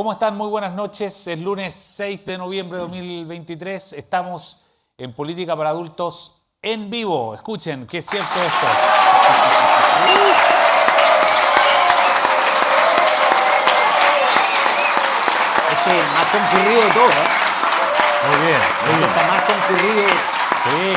¿Cómo están? Muy buenas noches. Es lunes 6 de noviembre de 2023. Estamos en Política para Adultos en vivo. Escuchen, qué es cierto esto. Este es más concurrido de todo, ¿eh? Muy bien. Está más concurrido. Sí.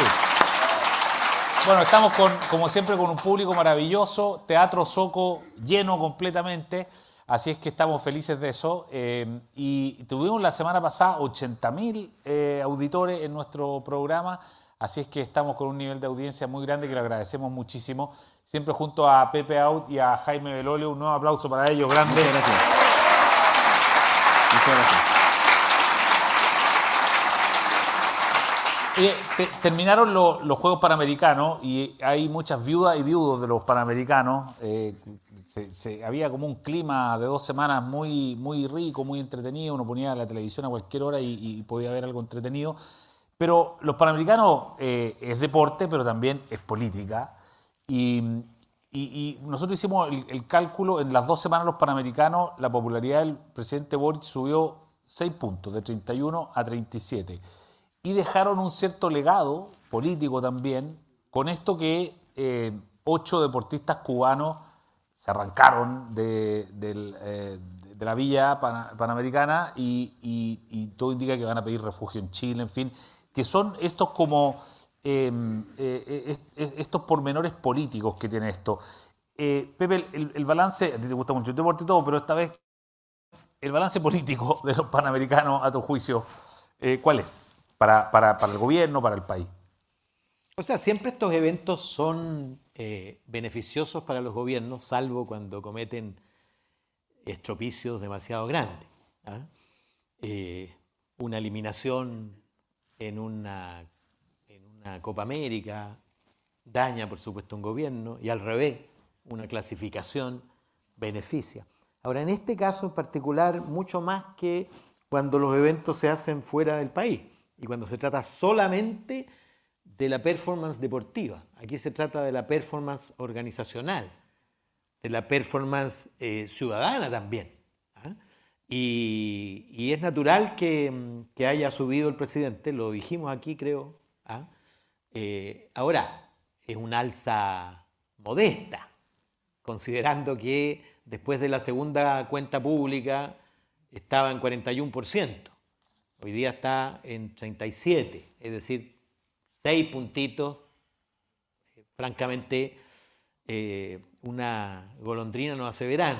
Bueno, estamos con, como siempre con un público maravilloso, Teatro Soco lleno completamente, así es que estamos felices de eso. eh, y tuvimos la semana pasada 80.000 eh, auditores en nuestro programa, así es que estamos con un nivel de audiencia muy grande que le agradecemos muchísimo. Siempre junto a Pepe Out y a Jaime Belolio, un nuevo aplauso para ellos, grande. Muchas gracias. Muchas gracias. Eh, te- terminaron lo- los Juegos Panamericanos y hay muchas viudas y viudos de los Panamericanos. Eh, había como un clima de dos semanas muy, muy rico, muy entretenido. Uno ponía la televisión a cualquier hora y, podía ver algo entretenido. Pero los Panamericanos eh, es deporte, pero también es política. Y, nosotros hicimos el, cálculo, en las dos semanas los Panamericanos, la popularidad del presidente Boric subió 6 puntos, de 31 a 37 y dejaron un cierto legado político también con esto que eh, ocho deportistas cubanos se arrancaron de, eh, de la villa pana- panamericana y, y- y todo indica que van a pedir refugio en Chile, en fin, que son estos como eh, eh, est- estos pormenores políticos que tiene esto. Eh, Pepe, el, el balance, a ti te gusta mucho el deporte y todo, pero esta vez el balance político de los panamericanos, a tu juicio, ¿cuál es? Para, para- para el gobierno, para el país. O sea, siempre estos eventos son eh, beneficiosos para los gobiernos, salvo cuando cometen estropicios demasiado grandes. ¿ah? Eh, una eliminación en una, en una Copa América daña, por supuesto, un gobierno y al revés, una clasificación beneficia. Ahora, en este caso en particular, mucho más que cuando los eventos se hacen fuera del país y cuando se trata solamente de la performance deportiva. Aquí se trata de la performance organizacional, de la performance eh, ciudadana también. ¿ah? Y, y es natural que, mm, que haya subido el presidente, lo dijimos aquí creo. ¿ah? Eh, ahora, es un alza modesta, considerando que después de la segunda cuenta pública estaba en 41%, hoy día está en 37%, es decir, seis puntitos, francamente, eh, una golondrina no hace verano.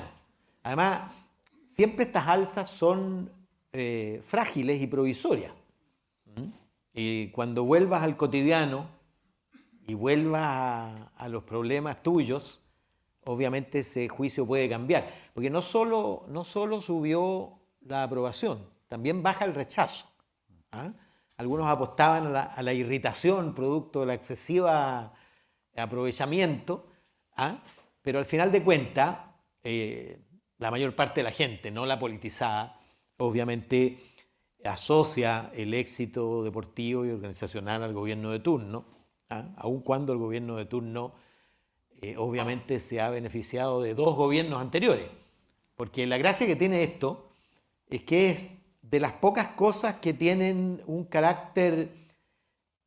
Además, siempre estas alzas son eh, frágiles y provisorias. ¿Mm? Y cuando vuelvas al cotidiano y vuelvas a, a los problemas tuyos, obviamente ese juicio puede cambiar. Porque no solo, no solo subió la aprobación, también baja el rechazo. ¿ah? Algunos apostaban a la, a la irritación producto del excesivo aprovechamiento, ¿ah? pero al final de cuentas, eh, la mayor parte de la gente, no la politizada, obviamente asocia el éxito deportivo y organizacional al gobierno de turno, ¿ah? aun cuando el gobierno de turno eh, obviamente se ha beneficiado de dos gobiernos anteriores. Porque la gracia que tiene esto es que es de las pocas cosas que tienen un carácter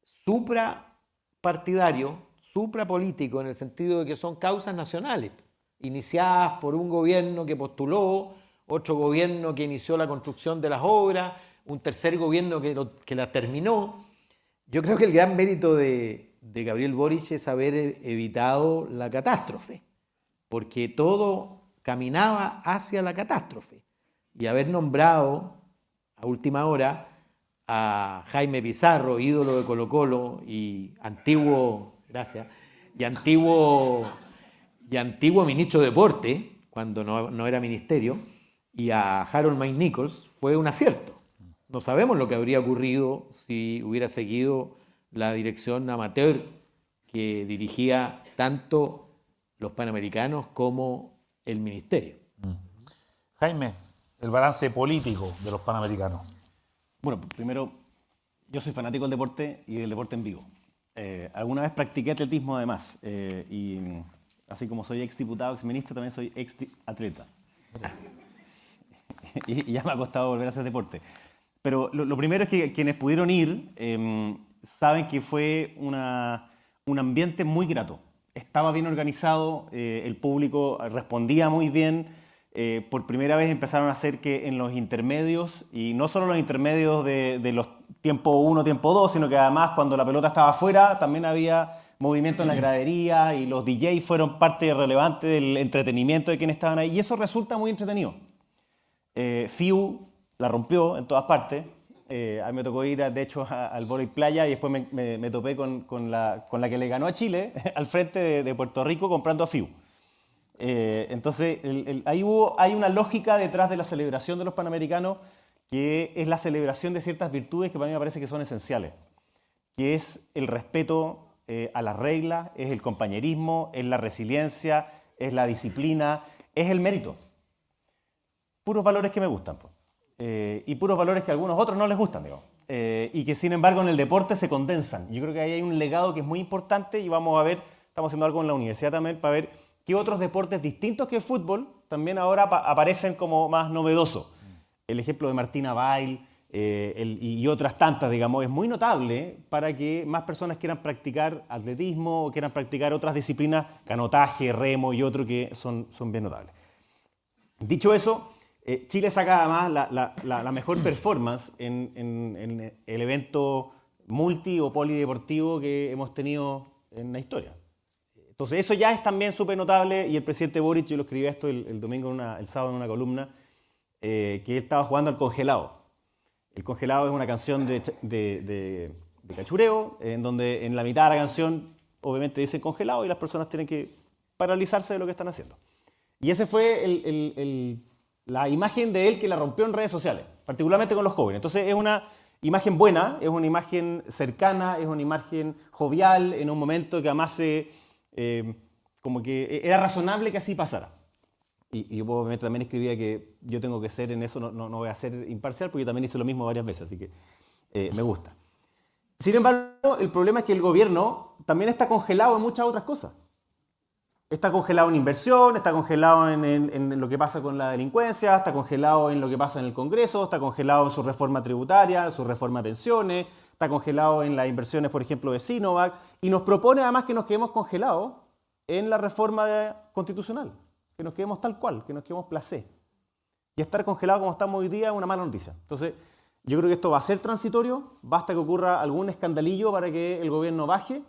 suprapartidario, suprapolítico, en el sentido de que son causas nacionales, iniciadas por un gobierno que postuló, otro gobierno que inició la construcción de las obras, un tercer gobierno que, lo- que la terminó. Yo creo que el gran mérito de, de Gabriel Boric es haber e- evitado la catástrofe, porque todo caminaba hacia la catástrofe. Y haber nombrado a última hora a Jaime Pizarro, ídolo de Colo Colo y antiguo, gracias, y antiguo, y antiguo ministro de Deporte, cuando no, no era ministerio, y a Harold Mike Nichols, fue un acierto. No sabemos lo que habría ocurrido si hubiera seguido la dirección amateur que dirigía tanto los panamericanos como el ministerio. Jaime, el balance político de los panamericanos. Bueno, primero, yo soy fanático del deporte y del deporte en vivo. Eh, alguna vez practiqué atletismo además. eh, y así como soy ex diputado, ex ministro, también soy ex atleta. y, ya me ha costado volver a hacer deporte. Pero lo, primero es que quienes pudieron ir em, saben que fue una, un ambiente muy grato. Estaba bien organizado, eh, el público respondía muy bien. Eh, por primera vez empezaron a hacer que en los intermedios, y no solo los intermedios de, de los tiempo 1, tiempo 2, sino que además cuando la pelota estaba afuera también había movimiento en la gradería y los DJs fueron parte relevante del entretenimiento de quienes estaban ahí y eso resulta muy entretenido. Eh, FIU la rompió en todas partes. Eh, a mí me tocó ir, de hecho, al Volley Playa y después me, topé con, con, la, con, la, que le ganó a Chile al frente de, Puerto Rico comprando a FIU. Eh, entonces, ahí hubo, hay una lógica detrás de la celebración de los Panamericanos que es la celebración de ciertas virtudes que para mí me parece que son esenciales, que es el respeto eh, a las reglas, es el compañerismo, es la resiliencia, es la disciplina, es el mérito. Puros valores que me gustan. Eh, y puros valores que a algunos otros no les gustan, digo. Eh, y que sin embargo en el deporte se condensan. Yo creo que ahí hay un legado que es muy importante y vamos a ver, estamos haciendo algo en la universidad también para ver qué otros deportes distintos que el fútbol también ahora aparecen como más novedosos. El ejemplo de Martina Bail, eh, y otras tantas, digamos, es muy notable para que más personas quieran practicar atletismo o quieran practicar otras disciplinas, canotaje, remo y otro que son, son bien notables. Dicho eso, eh, Chile saca además la, la, mejor performance en, en, el evento multi o polideportivo que hemos tenido en la historia. Entonces, eso ya es también súper notable y el presidente Boric, yo lo escribí esto el, domingo, el sábado en una columna, eh, que él estaba jugando al congelado. El congelado es una canción de, cachureo, en donde en la mitad de la canción obviamente dice congelado y las personas tienen que paralizarse de lo que están haciendo. Y esa fue la imagen de él que la rompió en redes sociales, particularmente con los jóvenes. Entonces es una imagen buena, es una imagen cercana, es una imagen jovial, en un momento que además eh, como que era razonable que así pasara. Y, yo obviamente también escribía que yo tengo que ser en eso, no, no, voy a ser imparcial, porque yo también hice lo mismo varias veces, así que eh, me gusta. Sin embargo, el problema es que el gobierno también está congelado en muchas otras cosas. Está congelado en inversión, está congelado en, en, lo que pasa con la delincuencia, está congelado en lo que pasa en el Congreso, está congelado en su reforma tributaria, en su reforma de pensiones, está congelado en las inversiones, por ejemplo, de Sinovac, y nos propone además que nos quedemos congelados en la reforma constitucional que nos quedemos tal cual, que nos quedemos placé. Y estar congelado como estamos hoy día es una mala noticia. Entonces, yo creo que esto va a ser transitorio, basta que ocurra algún escandalillo para que el gobierno baje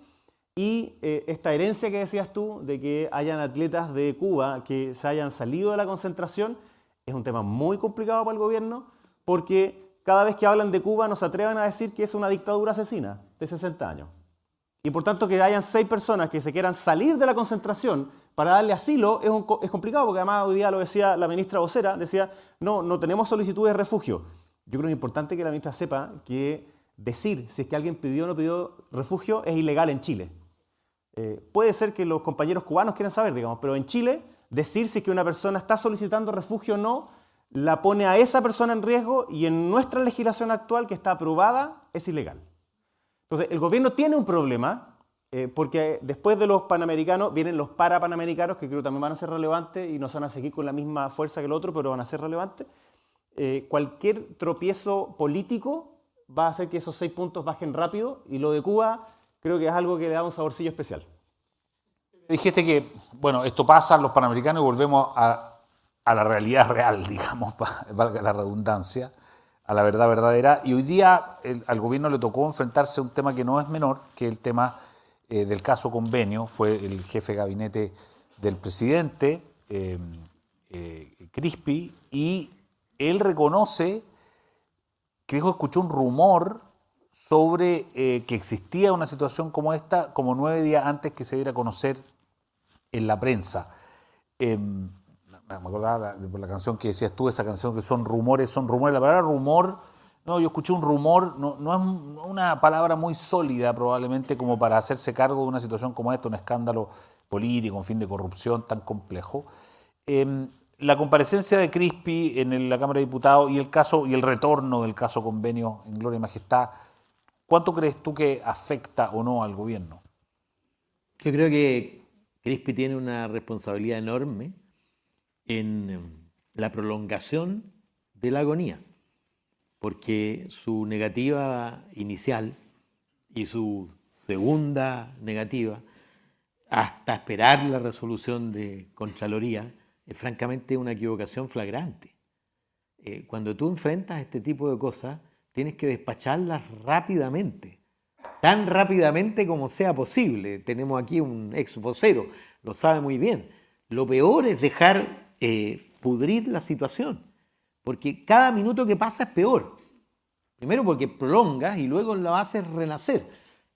y eh, esta herencia que decías tú de que hayan atletas de Cuba que se hayan salido de la concentración es un tema muy complicado para el gobierno porque cada vez que hablan de Cuba nos atrevan a decir que es una dictadura asesina de 60 años. Y por tanto que hayan seis personas que se quieran salir de la concentración para darle asilo es, complicado, porque además hoy día lo decía la ministra vocera, decía, no, no tenemos solicitudes de refugio. Yo creo que es importante que la ministra sepa que decir si es que alguien pidió o no pidió refugio es ilegal en Chile. Eh, puede ser que los compañeros cubanos quieran saber, digamos, pero en Chile decir si es que una persona está solicitando refugio o no la pone a esa persona en riesgo y en nuestra legislación actual que está aprobada es ilegal. Entonces, el gobierno tiene un problema eh, porque después de los panamericanos vienen los parapanamericanos, que creo también van a ser relevantes y no se van a seguir con la misma fuerza que el otro, pero van a ser relevantes. Eh, cualquier tropiezo político va a hacer que esos seis puntos bajen rápido y lo de Cuba creo que es algo que le da un saborcillo especial. Dijiste que, bueno, esto pasa los panamericanos y volvemos a, la realidad real, digamos, valga la redundancia, a la verdad verdadera. Y hoy día al gobierno le tocó enfrentarse a un tema que no es menor, que el tema eh, del caso convenio, fue el jefe de gabinete del presidente, eh, eh, Crispi, y él reconoce que escuchó un rumor sobre que existía una situación como esta, como nueve días antes que se diera a conocer en la prensa. Me acordaba de la canción que decías tú, esa canción que son rumores, son rumores. La palabra rumor no, yo escuché un rumor, no, es una palabra muy sólida probablemente como para hacerse cargo de una situación como esta, un escándalo político, un fin de corrupción tan complejo. Em, la comparecencia de Crispi en la Cámara de Diputados y el caso y el retorno del caso convenio en Gloria y Majestad, ¿cuánto crees tú que afecta o no al gobierno? Yo creo que Crispi tiene una responsabilidad enorme en em, la prolongación de la agonía, porque su negativa inicial y su segunda negativa, hasta esperar la resolución de Contraloría, es francamente una equivocación flagrante. Eh, cuando tú enfrentas este tipo de cosas, tienes que despacharlas rápidamente, tan rápidamente como sea posible. Tenemos aquí un ex vocero, lo sabe muy bien. Lo peor es dejar eh, pudrir la situación, porque cada minuto que pasa es peor. Primero porque prolongas y luego lo haces renacer.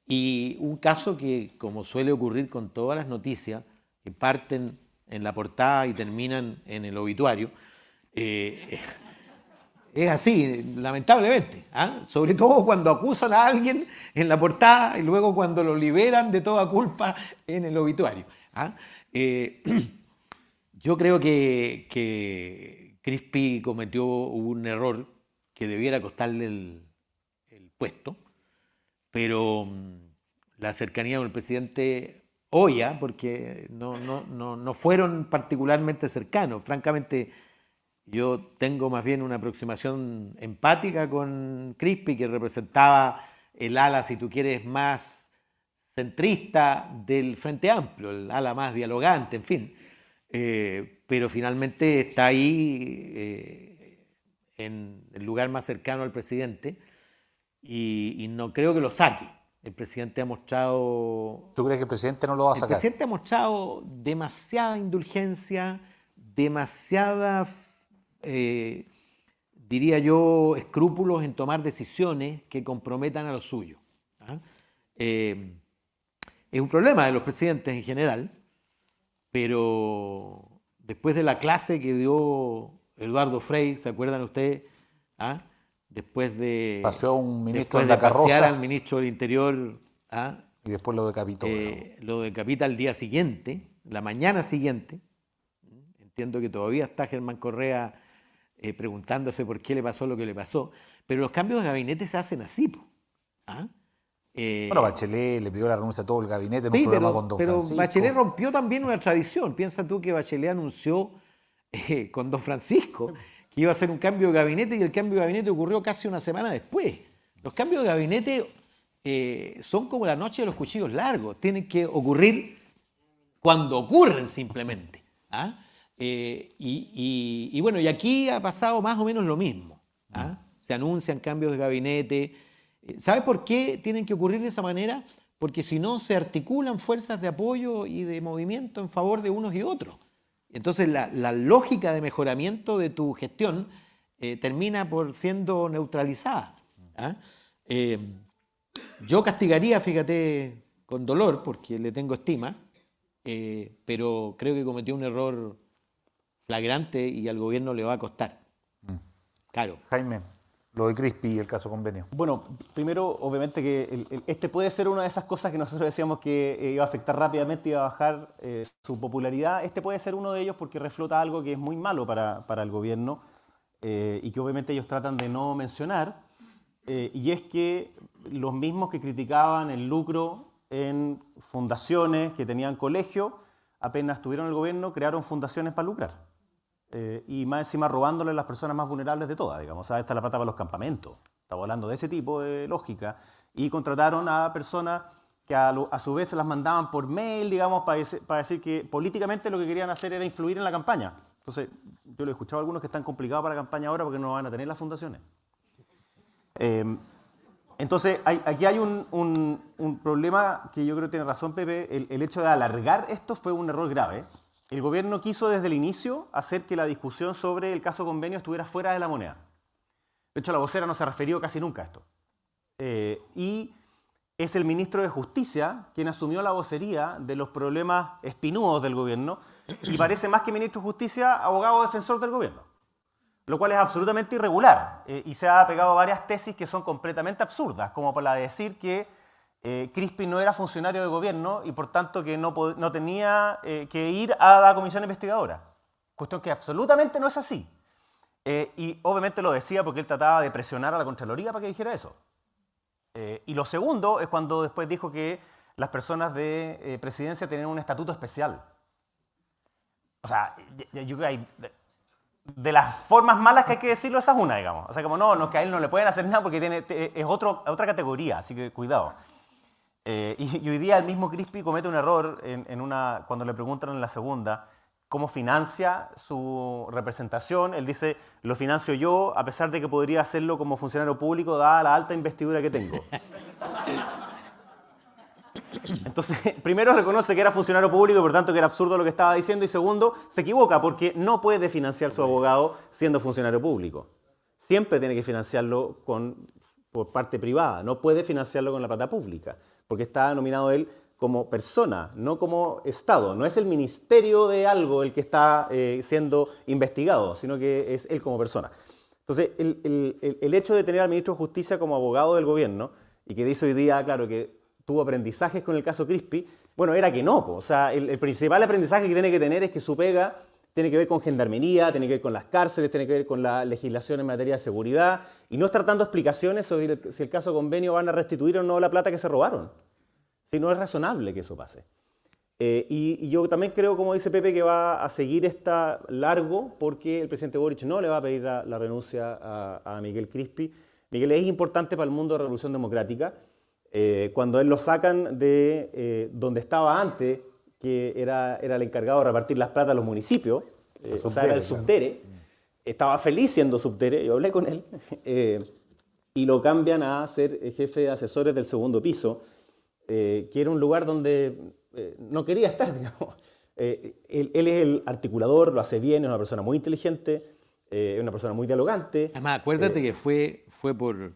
Y un caso que, como suele ocurrir con todas las noticias, que parten en la portada y terminan en el obituario, eh, es así, lamentablemente. ¿ah? Sobre todo cuando acusan a alguien en la portada y luego cuando lo liberan de toda culpa en el obituario. ¿ah? Eh, yo creo que, Crispi cometió un error que debiera costarle el, puesto, pero mm, la cercanía con el presidente Oya, porque no, no, no, no fueron particularmente cercanos. Francamente, yo tengo más bien una aproximación empática con Crispi, que representaba el ala, si tú quieres, más centrista del Frente Amplio, el ala más dialogante, en fin. Eh, pero finalmente está ahí eh, en el lugar más cercano al presidente y, y no creo que lo saque. El presidente ha mostrado... ¿Tú crees que el presidente no lo va a El sacar? presidente ha mostrado demasiada indulgencia, demasiada, eh, diría yo, escrúpulos en tomar decisiones que comprometan a los suyos. ¿ah? Es un problema de los presidentes en general, pero después de la clase que dio Eduardo Frei, ¿se acuerdan ustedes? ¿Ah? Después de, Paseó a un ministro después la de pasear carroza. al ministro del Interior ¿ah? Y después lo decapitó. Eh, lo decapita al día siguiente, la mañana siguiente. Entiendo que todavía está Germán Correa eh, preguntándose por qué le pasó lo que le pasó, pero los cambios de gabinete se hacen así. ¿Ah? Eh, bueno, Bachelet le pidió la renuncia a todo el gabinete en sí, un programa pero, con Don pero Francisco. Bachelet rompió también una tradición. Piensa tú que Bachelet anunció eh, con Don Francisco que iba a hacer un cambio de gabinete y el cambio de gabinete ocurrió casi una semana después. Los cambios de gabinete eh, son como la noche de los cuchillos largos, tienen que ocurrir cuando ocurren simplemente. ¿ah? Eh, y, y- y bueno, y aquí ha pasado más o menos lo mismo. ¿ah? Se anuncian cambios de gabinete. Eh, ¿Sabes por qué tienen que ocurrir de esa manera? Porque si no, se articulan fuerzas de apoyo y de movimiento en favor de unos y otros. Entonces, la, la lógica de mejoramiento de tu gestión eh, termina por siendo neutralizada. ¿ah? Eh, yo castigaría, fíjate, con dolor, porque le tengo estima, pero creo que cometió un error flagrante y al gobierno le va a costar. Claro. Jaime, lo de Crispi y el caso convenio. Bueno, primero, obviamente que el- el- este puede ser una de esas cosas que nosotros decíamos que eh, iba a afectar rápidamente y iba a bajar eh, su popularidad. Este puede ser uno de ellos porque reflota algo que es muy malo para, para el gobierno eh, y que obviamente ellos tratan de no mencionar. eh, y es que los mismos que criticaban el lucro en fundaciones que tenían colegio, apenas tuvieron el gobierno, crearon fundaciones para lucrar. Eh, y más encima robándole a las personas más vulnerables de todas, digamos. O esta es la plata para los campamentos. Estamos hablando de ese tipo de lógica. Y contrataron a personas que a, su vez se las mandaban por mail, digamos, para, decir que políticamente lo que querían hacer era influir en la campaña. Entonces, yo lo he escuchado a algunos que están complicados para la campaña ahora porque no van a tener las fundaciones. Eh, entonces, aquí hay un, problema que yo creo que tiene razón Pepe. El hecho de alargar esto fue un error grave. El gobierno quiso desde el inicio hacer que la discusión sobre el caso convenio estuviera fuera de la moneda. De hecho, la vocera no se refirió casi nunca a esto. Eh, y es el ministro de Justicia quien asumió la vocería de los problemas espinudos del gobierno y parece más que ministro de Justicia, abogado defensor del gobierno lo cual es absolutamente irregular. eh, y se ha pegado varias tesis que son completamente absurdas, como para decir que eh, Crispin no era funcionario de gobierno y por tanto que no, no tenía eh, que ir a la comisión investigadora. Cuestión que absolutamente no es así. Eh, y obviamente lo decía porque él trataba de presionar a la Contraloría para que dijera eso. Eh, y lo segundo es cuando después dijo que las personas de presidencia tenían un estatuto especial. O sea, yo creo que de las formas malas que hay que decirlo, esa es una, digamos. O sea, como no, no, que a él no le pueden hacer nada porque tiene, es otra categoría, así que cuidado. Eh, y, hoy día el mismo Crispy comete un error en, una, cuando le preguntan en la segunda cómo financia su representación. Él dice, lo financio yo, a pesar de que podría hacerlo como funcionario público, dada la alta investidura que tengo. Entonces, primero reconoce que era funcionario público y por tanto que era absurdo lo que estaba diciendo. Y segundo, se equivoca porque no puede financiar su abogado siendo funcionario público. Siempre tiene que financiarlo con, por parte privada, no puede financiarlo con la plata pública porque está nominado él como persona, no como Estado. No es el ministerio de algo el que está eh, siendo investigado, sino que es él como persona. Entonces, el, hecho de tener al ministro de Justicia como abogado del gobierno, y que dice hoy día, claro, que tuvo aprendizajes con el caso Crispi, bueno, era que no. O sea, el, principal aprendizaje que tiene que tener es que su pega tiene que ver con gendarmería, tiene que ver con las cárceles, tiene que ver con la legislación en materia de seguridad, y no estar dando explicaciones sobre si el caso convenio van a restituir o no la plata que se robaron. Si no es razonable que eso pase. Eh, y, yo también creo, como dice Pepe, que va a seguir esta largo porque el presidente Boric no le va a pedir la, renuncia a, Miguel Crispi. Miguel es importante para el mundo de la Revolución Democrática. Eh, cuando él lo sacan de eh, donde estaba antes, que era, era el encargado de repartir las plata a los municipios, o sea, era el subdere, estaba feliz siendo subdere, yo hablé con él, y lo cambian a ser jefe de asesores del segundo piso, que era un lugar donde no quería estar, digamos. Él, él, es el articulador, lo hace bien, es una persona muy inteligente, es una persona muy dialogante. Además, acuérdate que fue, fue por,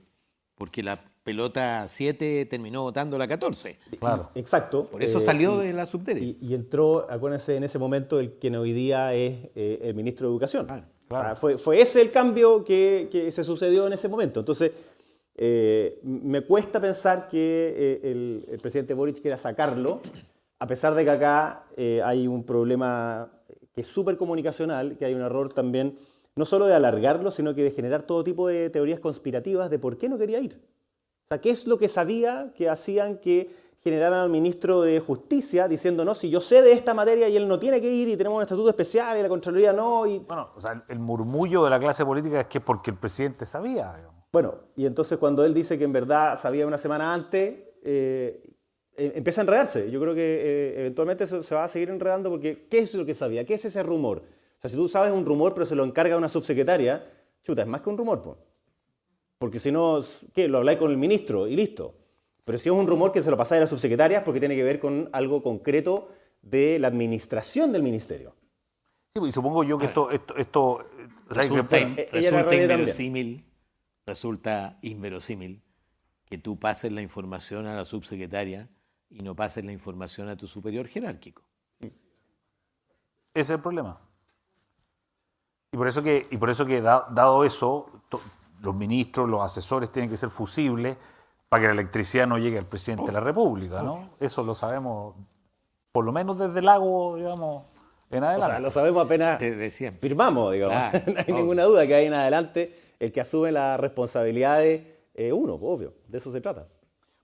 porque la pelota 7 terminó votando la 14. Claro. Exacto. Por eso salió de la subterránea. Y, entró, acuérdense, en ese momento el quien hoy día es eh, el ministro de Educación. Claro. fue, fue, ese el cambio que, que, se sucedió en ese momento. Entonces, eh, me cuesta pensar que eh, el, el, presidente Boric quiera sacarlo, a pesar de que acá hay un problema que es súper comunicacional, que hay un error también, no solo de alargarlo, sino que de generar todo tipo de teorías conspirativas de por qué no quería ir. O sea, ¿qué es lo que sabía que hacían que generaran al ministro de Justicia diciendo, no, si yo sé de esta materia y él no tiene que ir y tenemos un estatuto especial y la Contraloría no? Y... Bueno, o sea, el murmullo de la clase política es que es porque el presidente sabía. Bueno, y entonces cuando él dice que en verdad sabía una semana antes, eh, eh, empieza a enredarse. Yo creo que eh, eventualmente se va a seguir enredando porque ¿qué es lo que sabía? ¿Qué es ese rumor? O sea, si tú sabes un rumor pero se lo encarga una subsecretaria, chuta, es más que un rumor, pues. Porque si no, ¿qué? Lo habláis con el ministro y listo. Pero si es un rumor que se lo pasáis a la subsecretaria porque tiene que ver con algo concreto de la administración del ministerio. Sí, pues, y supongo yo que esto... esto, esto resulta, inverosímil, resulta inverosímil que tú pases la información a la subsecretaria y no pases la información a tu superior jerárquico. Ese es el problema. Y por eso que, y por eso que dado eso, los ministros, los asesores tienen que ser fusibles para que la electricidad no llegue al presidente de la República, ¿no? Eso lo sabemos, por lo menos desde el lago, digamos, en adelante. O sea, lo sabemos apenas firmamos, digamos. no hay ninguna duda que hay en adelante el que asume las responsabilidades eh, uno, obvio, de eso se trata.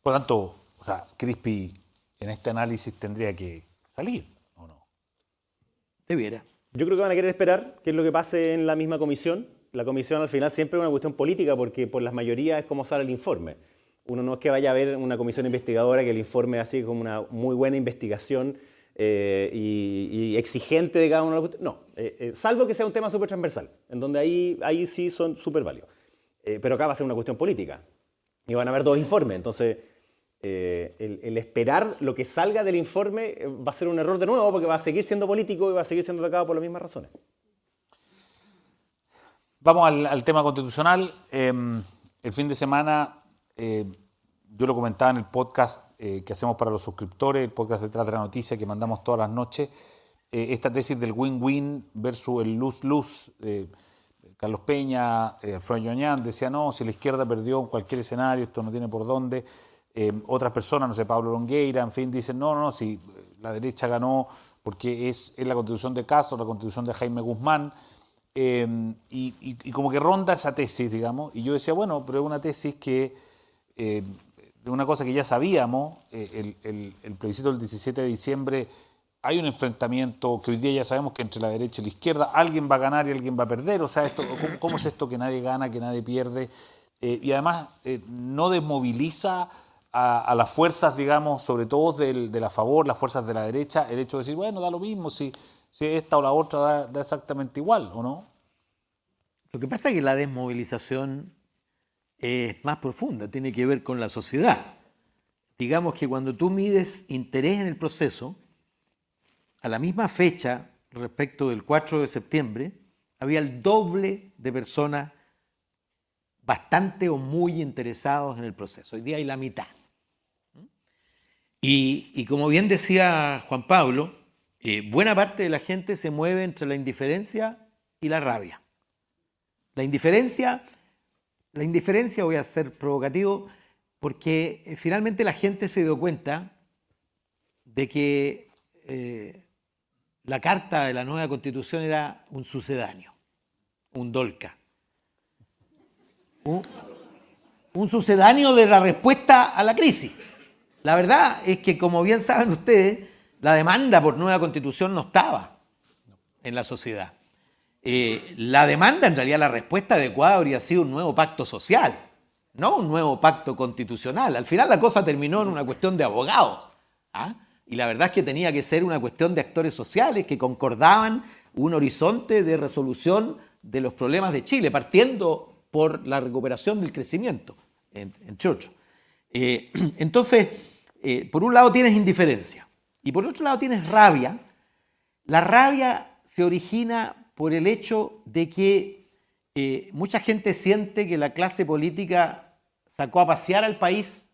Por lo tanto, o sea, Crispy en este análisis tendría que salir, ¿o no? Debiera. Yo creo que van a querer esperar qué es lo que pase en la misma comisión la comisión al final siempre es una cuestión política porque por las mayorías es como sale el informe. Uno no es que vaya a ver una comisión investigadora que el informe así como una muy buena investigación eh, y, exigente de cada uno. No, eh, eh, salvo que sea un tema súper transversal, en donde ahí, ahí sí son súper válidos. pero acá va a ser una cuestión política. Y van a haber dos informes, entonces el, el, esperar lo que salga del informe va a ser un error de nuevo porque va a seguir siendo político y va a seguir siendo atacado por las mismas razones. Vamos al, tema constitucional. Em, el fin de semana, eh, yo lo comentaba en el podcast eh, que hacemos para los suscriptores, el podcast detrás de la noticia que mandamos todas las noches, eh, esta tesis del win-win versus el lose-lose. Carlos Peña, Alfredo Yoñán decía, no, si la izquierda perdió en cualquier escenario, esto no tiene por dónde. Em, otras personas, no sé, Pablo Longueira, en fin, dicen, no, no, no, si la derecha ganó porque es, es la constitución de Castro, la constitución de Jaime Guzmán. Em, y, como que ronda esa tesis, digamos, y yo decía, bueno, pero es una tesis que, em, una cosa que ya sabíamos, eh, el, plebiscito del 17 de diciembre hay un enfrentamiento que hoy día ya sabemos que entre la derecha y la izquierda alguien va a ganar y alguien va a perder. O sea, esto, ¿cómo, es esto que nadie gana, que nadie pierde? Eh, y además eh, no desmoviliza a, las fuerzas, digamos, sobre todo del, de la favor, las fuerzas de la derecha, el hecho de decir, bueno, da lo mismo si, si esta o la otra da, exactamente igual, ¿o no? Lo que pasa es que la desmovilización es más profunda, tiene que ver con la sociedad. Digamos que cuando tú mides interés en el proceso, a la misma fecha respecto del 4 de septiembre, había el doble de personas bastante o muy interesados en el proceso. Hoy día hay la mitad. Y, como bien decía Juan Pablo, eh, buena parte de la gente se mueve entre la indiferencia y la rabia. La indiferencia, la indiferencia, voy a ser provocativo, porque eh, finalmente la gente se dio cuenta de que eh, la carta de la nueva constitución era un sucedáneo, un dolca. Un, sucedáneo de la respuesta a la crisis. La verdad es que, como bien saben ustedes, la demanda por nueva constitución no estaba en la sociedad. Eh, la demanda, en realidad, la respuesta adecuada habría sido un nuevo pacto social, no un nuevo pacto constitucional. Al final la cosa terminó en una cuestión de abogados. ¿ah? Y la verdad es que tenía que ser una cuestión de actores sociales que concordaban un horizonte de resolución de los problemas de Chile, partiendo por la recuperación del crecimiento, entre otros. Eh, entonces, eh, por un lado tienes indiferencia y por otro lado tienes rabia. La rabia se origina por el hecho de que eh, mucha gente siente que la clase política sacó a pasear al país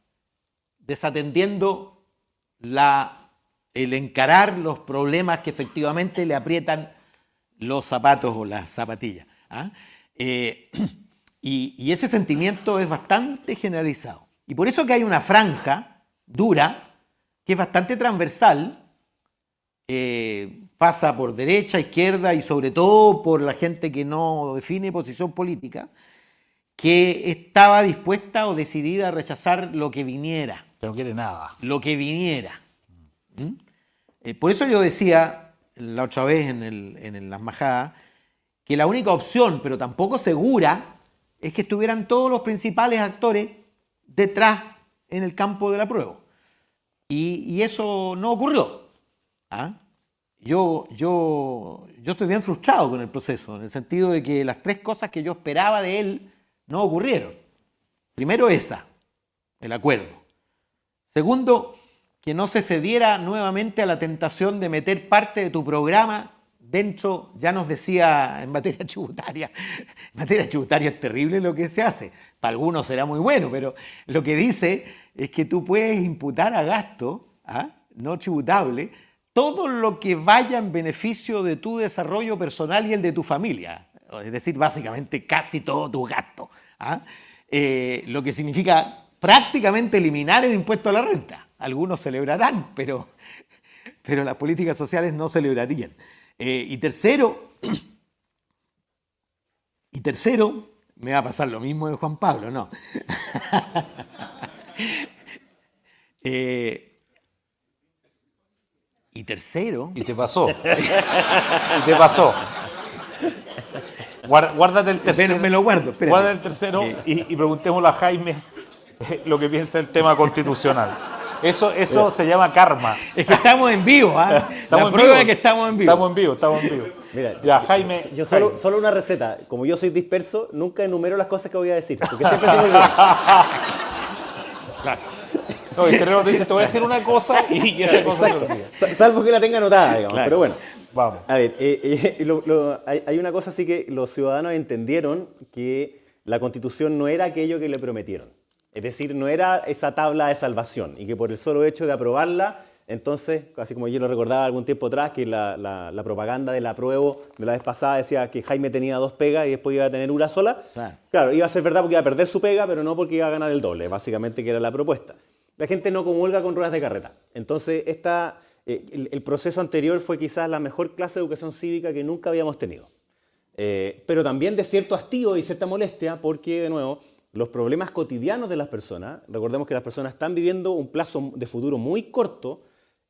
desatendiendo el encarar los problemas que efectivamente le aprietan los zapatos o las zapatillas. ¿ah? Eh, y, ese sentimiento es bastante generalizado. Y por eso que hay una franja dura, que es bastante transversal, eh, pasa por derecha, izquierda y sobre todo por la gente que no define posición política, que estaba dispuesta o decidida a rechazar lo que viniera. No quiere nada. Lo que viniera. ¿Mm? Eh, por eso yo decía la otra vez en, las majadas que la única opción, pero tampoco segura, es que estuvieran todos los principales actores detrás en el campo de la prueba. Y, eso no ocurrió. ¿ah? Yo, yo, yo estoy bien frustrado con el proceso, en el sentido de que las tres cosas que yo esperaba de él no ocurrieron. Primero esa, el acuerdo. Segundo, que no se cediera nuevamente a la tentación de meter parte de tu programa dentro, ya nos decía en materia tributaria, en materia tributaria es terrible lo que se hace, para algunos será muy bueno, pero lo que dice es que tú puedes imputar a gasto ¿ah? no tributable todo lo que vaya en beneficio de tu desarrollo personal y el de tu familia, es decir, básicamente casi todo tu gasto, ¿ah? eh, lo que significa prácticamente eliminar el impuesto a la renta algunos celebrarán, pero, pero las políticas sociales no celebrarían. Eh, y tercero, y tercero, me va a pasar lo mismo de Juan Pablo, no. Eh, y tercero. Y te pasó. y te pasó. Guárdate el tercero. Me, lo guardo. Guárdate el tercero y, y preguntémosle a Jaime lo que piensa del tema constitucional. Eso, eso se llama karma. Es que estamos en vivo, ¿ah? Estamos en vivo. que estamos en vivo. Estamos en vivo, estamos en vivo. Mira, ya, Jaime. Yo solo, solo, una receta. Como yo soy disperso, nunca enumero las cosas que voy a decir. Porque siempre soy muy No, el terreno te dice, te voy a decir una cosa y esa cosa Salvo que la tenga anotada, digamos. Pero bueno. Vamos. A ver, eh, eh, hay, hay una cosa así que los ciudadanos entendieron que la constitución no era aquello que le prometieron. Es decir, no era esa tabla de salvación y que por el solo hecho de aprobarla, entonces, así como yo lo recordaba algún tiempo atrás, que la, propaganda del apruebo de la vez pasada decía que Jaime tenía dos pegas y después iba a tener una sola. Claro. iba a ser verdad porque iba a perder su pega, pero no porque iba a ganar el doble, básicamente que era la propuesta. La gente no comulga con ruedas de carreta. Entonces, esta, eh, el, proceso anterior fue quizás la mejor clase de educación cívica que nunca habíamos tenido. Eh, pero también de cierto hastío y cierta molestia, porque, de nuevo, los problemas cotidianos de las personas, recordemos que las personas están viviendo un plazo de futuro muy corto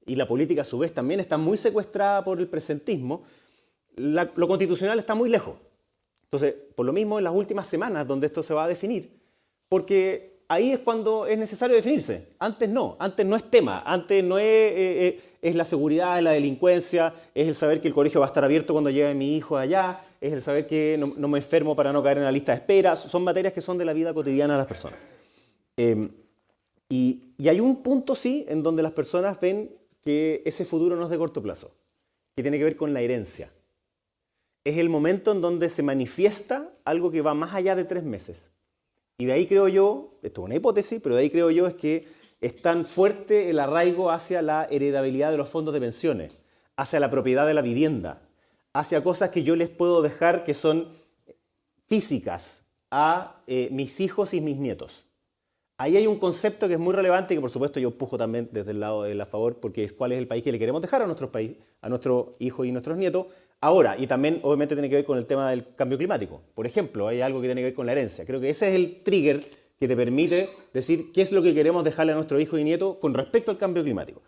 y la política a su vez también está muy secuestrada por el presentismo, lo constitucional está muy lejos. Entonces, por lo mismo, en las últimas semanas donde esto se va a definir, porque ahí es cuando es necesario definirse. Antes no, antes no es tema, antes no es, eh, eh, es la seguridad, es la delincuencia, es el saber que el colegio va a estar abierto cuando llegue mi hijo allá, es el saber que no, me enfermo para no caer en la lista de espera. Son materias que son de la vida cotidiana de las personas. Em, y, y hay un punto, sí, en donde las personas ven que ese futuro no es de corto plazo, que tiene que ver con la herencia. Es el momento en donde se manifiesta algo que va más allá de tres meses. Y de ahí creo yo, esto es una hipótesis, pero de ahí creo yo es que es tan fuerte el arraigo hacia la heredabilidad de los fondos de pensiones, hacia la propiedad de la vivienda, hacia cosas que yo les puedo dejar que son físicas a eh, mis hijos y mis nietos. Ahí hay un concepto que es muy relevante y que por supuesto yo empujo también desde el lado de la favor, porque es cuál es el país que le queremos dejar a nuestro país, a nuestros hijos y nuestros nietos. Ahora, y también obviamente tiene que ver con el tema del cambio climático. Por ejemplo, hay algo que tiene que ver con la herencia. Creo que ese es el trigger que te permite decir qué es lo que queremos dejarle a nuestro hijo y nieto con respecto al cambio climático.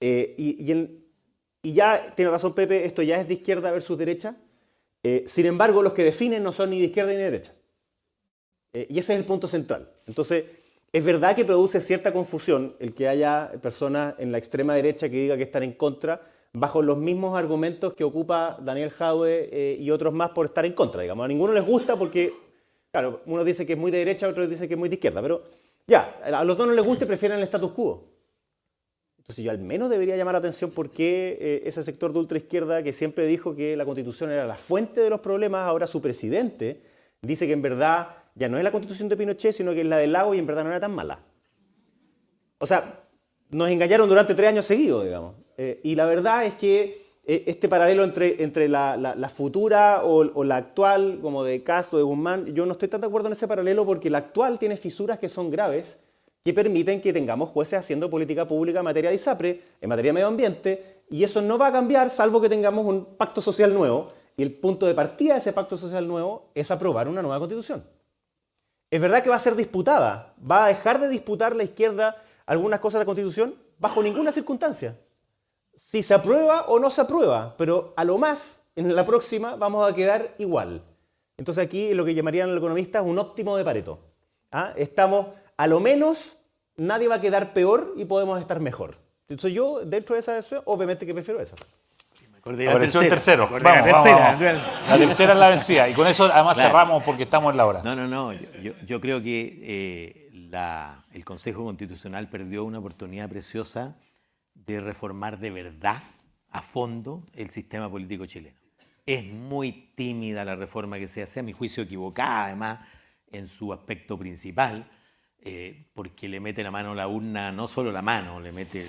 Eh, y, y ya tiene razón Pepe, esto ya es de izquierda versus derecha. Eh, sin embargo, los que definen no son ni de izquierda ni de derecha. Eh, y ese es el punto central. Entonces, es verdad que produce cierta confusión el que haya personas en la extrema derecha que diga que están en contra bajo los mismos argumentos que ocupa Daniel Jaue eh, y otros más por estar en contra. Digamos. A ninguno les gusta porque, claro, uno dice que es muy de derecha, otro dice que es muy de izquierda, pero ya, a los dos no les gusta y prefieren el status quo. Entonces yo al menos debería llamar la atención por qué eh, ese sector de ultraizquierda que siempre dijo que la constitución era la fuente de los problemas, ahora su presidente dice que en verdad ya no es la constitución de Pinochet, sino que es la del lago y en verdad no era tan mala. O sea, nos engañaron durante tres años seguidos, digamos. Eh, y la verdad es que eh, este paralelo entre, entre la, futura o, la actual, como de Castro, de Guzmán, yo no estoy tan de acuerdo en ese paralelo porque la actual tiene fisuras que son graves que permiten que tengamos jueces haciendo política pública en materia de ISAPRE, en materia de medio ambiente, y eso no va a cambiar salvo que tengamos un pacto social nuevo, y el punto de partida de ese pacto social nuevo es aprobar una nueva constitución. Es verdad que va a ser disputada, va a dejar de disputar la izquierda algunas cosas de la constitución bajo ninguna circunstancia. Si se aprueba o no se aprueba, pero a lo más en la próxima vamos a quedar igual. Entonces aquí lo que llamarían los economistas un óptimo de Pareto. ¿Ah? Estamos a lo menos nadie va a quedar peor y podemos estar mejor. Entonces yo, dentro de esa obviamente que prefiero esa. Apareció el tercero. Vamos, la, tercera. la tercera es la vencida. Y con eso además cerramos porque estamos en la hora. No, no, no. Yo, creo que eh, el Consejo Constitucional perdió una oportunidad preciosa de reformar de verdad, a fondo, el sistema político chileno. Es muy tímida la reforma que se hace, a mi juicio equivocada además en su aspecto principal eh, porque le mete la mano a la urna, no solo la mano, le mete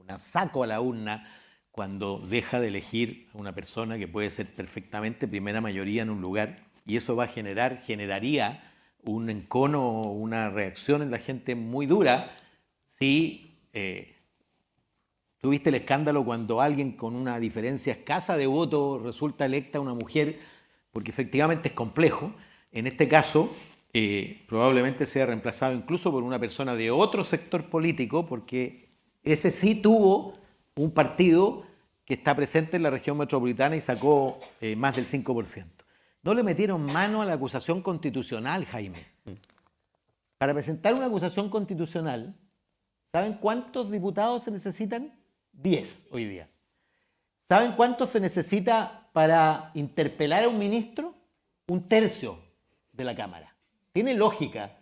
una saco a la urna cuando deja de elegir a una persona que puede ser perfectamente primera mayoría en un lugar y eso va a generar, generaría un encono, una reacción en la gente muy dura si eh, tuviste el escándalo cuando alguien con una diferencia escasa de voto resulta electa una mujer, porque efectivamente es complejo. En este caso, eh, probablemente sea reemplazado incluso por una persona de otro sector político, porque ese sí tuvo un partido que está presente en la región metropolitana y sacó eh, más del 5%. No le metieron mano a la acusación constitucional, Jaime. Para presentar una acusación constitucional, ¿saben cuántos diputados se necesitan? 10 hoy día. ¿Saben cuántos se necesita para interpelar a un ministro? Un tercio de la Cámara. Tiene lógica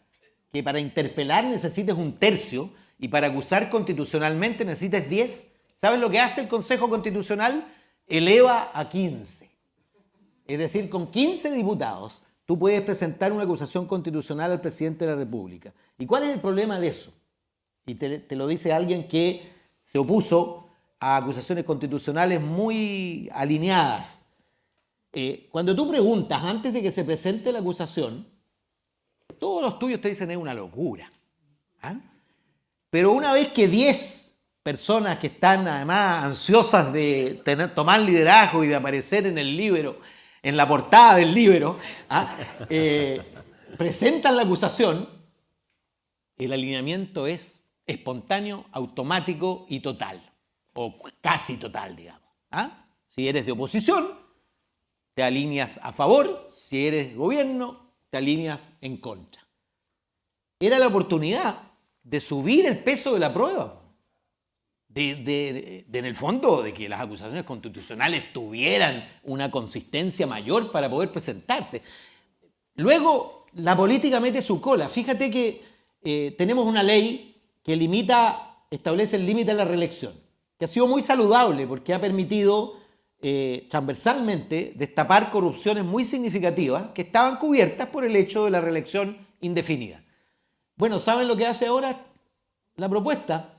que para interpelar necesites un tercio y para acusar constitucionalmente necesites 10. ¿Sabes lo que hace el Consejo Constitucional? Eleva a 15. Es decir, con 15 diputados tú puedes presentar una acusación constitucional al presidente de la República. ¿Y cuál es el problema de eso? Y te, lo dice alguien que se opuso a acusaciones constitucionales muy alineadas. Eh, cuando tú preguntas antes de que se presente la acusación, todos los tuyos te dicen es una locura. ¿ah? Pero una vez que 10 personas que están además ansiosas de tomar liderazgo y de aparecer en el libro, en la portada del libro, ¿ah? eh, presentan la acusación, el alineamiento es espontáneo, automático y total. o casi total, digamos. ¿ah? Si eres de oposición, te alineas a favor, si eres gobierno, te alineas en contra. Era la oportunidad de subir el peso de la prueba. De, de- de, en el fondo, de que las acusaciones constitucionales tuvieran una consistencia mayor para poder presentarse. Luego, la política mete su cola. Fíjate que eh, tenemos una ley que limita, establece el límite a la reelección, que ha sido muy saludable porque ha permitido eh, transversalmente destapar corrupciones muy significativas que estaban cubiertas por el hecho de la reelección indefinida. Bueno, ¿saben lo que hace ahora la propuesta?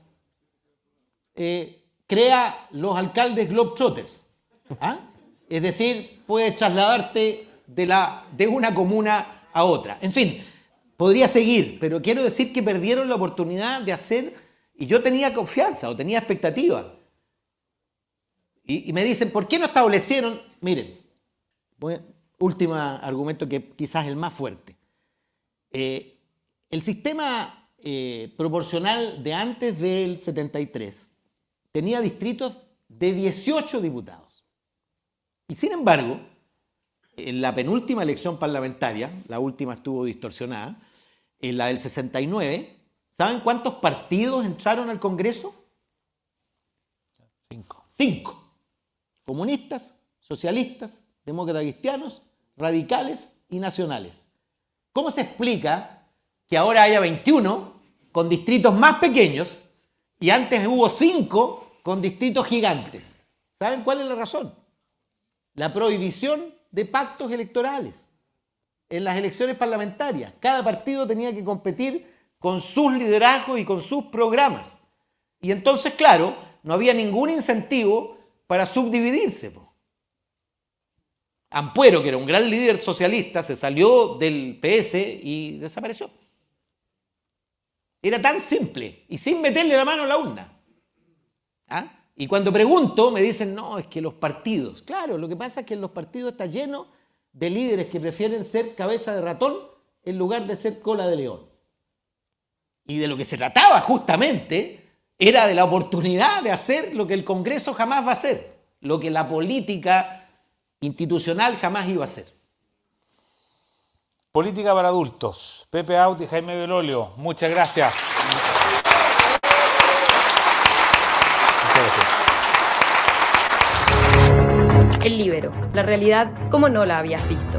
Eh, crea los alcaldes Globetrotters. ¿ah? Es decir, puedes trasladarte de, de una comuna a otra. En fin, podría seguir, pero quiero decir que perdieron la oportunidad de hacer, y yo tenía confianza o tenía expectativa. Y, y me dicen, ¿por qué no establecieron? Miren, voy- último argumento que quizás es el más fuerte. Eh, el sistema eh, proporcional de antes del 73 tenía distritos de 18 diputados. Y sin embargo, en la penúltima elección parlamentaria, la última estuvo distorsionada, en la del 69, ¿saben cuántos partidos entraron al Congreso? Cinco. Cinco. Comunistas, socialistas, demócratas cristianos, radicales y nacionales. ¿Cómo se explica que ahora haya 21 con distritos más pequeños y antes hubo 5 con distritos gigantes? ¿Saben cuál es la razón? La prohibición de pactos electorales en las elecciones parlamentarias. Cada partido tenía que competir con sus liderazgos y con sus programas. Y entonces, claro, no había ningún incentivo para subdividirse. Ampuero, que era un gran líder socialista, se salió del PS y desapareció. Era tan simple y sin meterle la mano a la urna. ¿Ah? Y cuando pregunto, me dicen, no, es que los partidos. Claro, lo que pasa es que en los partidos está lleno de líderes que prefieren ser cabeza de ratón en lugar de ser cola de león. Y de lo que se trataba justamente era de la oportunidad de hacer lo que el Congreso jamás va a hacer, lo que la política institucional jamás iba a hacer. Política para adultos. Pepe Out y Jaime Belolio. Muchas gracias. El Libero, la realidad como no la habías visto.